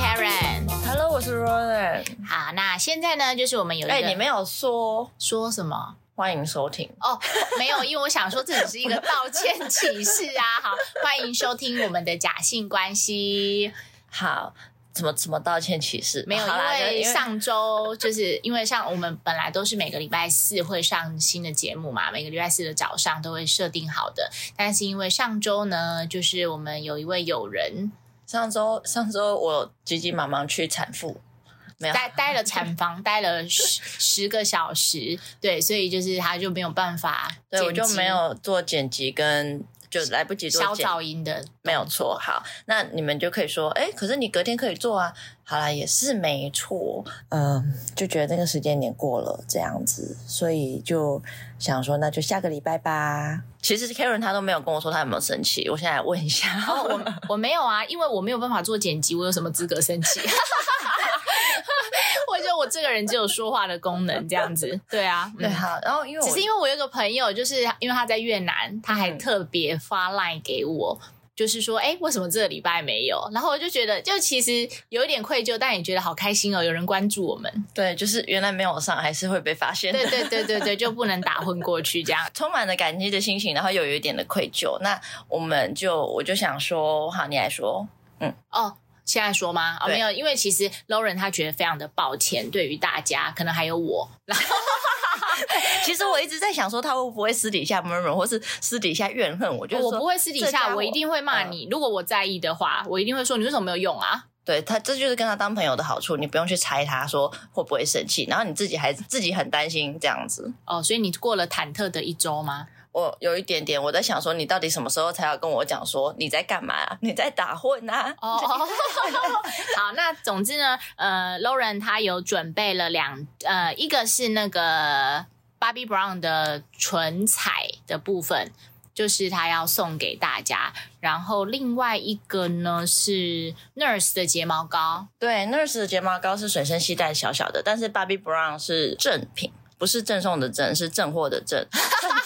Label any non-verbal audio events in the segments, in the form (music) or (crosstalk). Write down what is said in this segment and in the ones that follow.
Karen。Hello，我是 Roland。好，那现在呢，就是我们有一个、哎、你没有说说什么？欢迎收听，哦，没有，因为我想说这只是一个道歉启事啊。(laughs) 好，欢迎收听我们的假性关系。好，怎么怎么道歉启事？没有，啦因为上周就是因为像我们本来都是每个礼拜四会上新的节目嘛，每个礼拜四的早上都会设定好的。但是因为上周呢，就是我们有一位友人上周上周我急急忙忙去产妇，没有待待了 (laughs) 产房，待了十十个小时，对，所以就是他就没有办法对我就没有做剪辑跟就来不及做消噪音的，没有错，好，那你们就可以说，哎，可是你隔天可以做啊。好啦，也是没错，嗯，就觉得那个时间点过了这样子，所以就想说，那就下个礼拜吧。其实 Karen 他都没有跟我说他有没有生气，我现在问一下。哦，我我没有啊，因为我没有办法做剪辑，我有什么资格生气？(laughs) 我这个人只有说话的功能，这样子。对啊，对，嗯好，然后因为只是因为我有个朋友，就是因为他在越南，他还嗯特别发 line 给我。就是说，哎，为什么这个礼拜没有？然后我就觉得，就其实有一点愧疚，但也觉得好开心哦，有人关注我们。对，就是原来没有上，还是会被发现的。对对 (laughs) 对对对，就不能打混过去这样。充满了感激的心情，然后又有一点的愧疚。那我们就我就想说，好，你来说。嗯哦，现在说吗？哦，没有，因为其实 Lauren 他觉得非常的抱歉，对于大家，可能还有我，然 (laughs) 后其实我一直在想说，他会不会私底下 murmur，或是私底下怨恨我？就是说我不会私底下，我一定会骂你。如果我在意的话，我一定会说你为什么没有用啊？对他，这就是跟他当朋友的好处，你不用去猜他说会不会生气，然后你自己还自己很担心这样子。哦，所以你过了忐忑的一周吗？我有一点点，我在想说，你到底什么时候才要跟我讲说你在干嘛、啊？你在打混啊？哦，(laughs) (laughs) 好，那总之呢，呃，Lauren 他有准备了两，呃，一个是那个 Bobby Brown 的唇彩的部分，就是他要送给大家，然后另外一个呢是 Nurse 的睫毛膏，对，Nurse 的睫毛膏是随身携带小小的，但是 Bobby Brown 是正品，不是赠送的赠，是正货的赠。(laughs)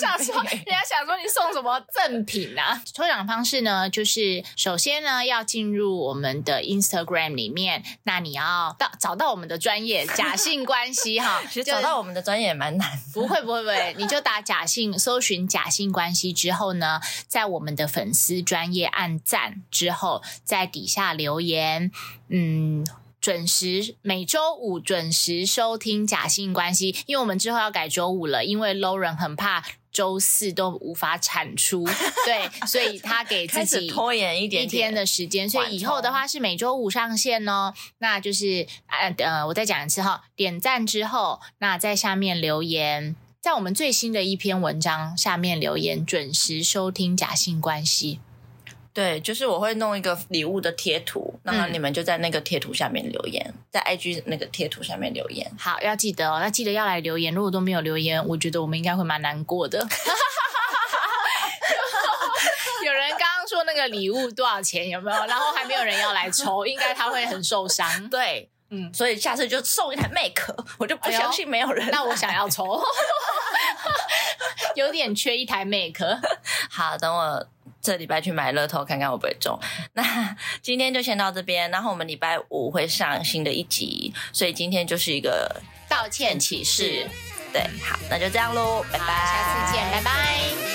我想说，人家想说你送什么赠品啊？(laughs) 抽奖方式呢，就是首先呢要进入我们的 Instagram 里面，那你要到找到我们的专业假性关系哈，(laughs) 其实找到我们的专业也蛮难的。不会不会不会，你就打假性，搜寻假性关系之后呢，在我们的粉丝专业按赞之后，在底下留言，嗯。准时每周五准时收听假性关系，因为我们之后要改周五了，因为 Lauren 很怕周四都无法产出，(laughs) 对，所以他给自己拖延一点一天的时间，所以以后的话是每周五上线哦。那就是呃呃，我再讲一次哈，点赞之后，那在下面留言，在我们最新的一篇文章下面留言，准时收听假性关系。对，就是我会弄一个礼物的贴图，然后嗯你们就在那个贴图下面留言，在 IG 那个贴图下面留言。好，要记得哦，要记得要来留言。如果都没有留言，我觉得我们应该会蛮难过的。(laughs) 有人刚刚说那个礼物多少钱有没有？然后还没有人要来抽，应该他会很受伤。对，嗯，所以下次就送一台 Make，我就不相信没有人。那我想要抽，(laughs) 有点缺一台 Make。好，等我这礼拜去买乐透，看看会不会中。(laughs) 那今天就先到这边，然后我们礼拜五会上新的一集，所以今天就是一个道歉启事。对，好，那就这样喽，拜拜，下次见，拜拜。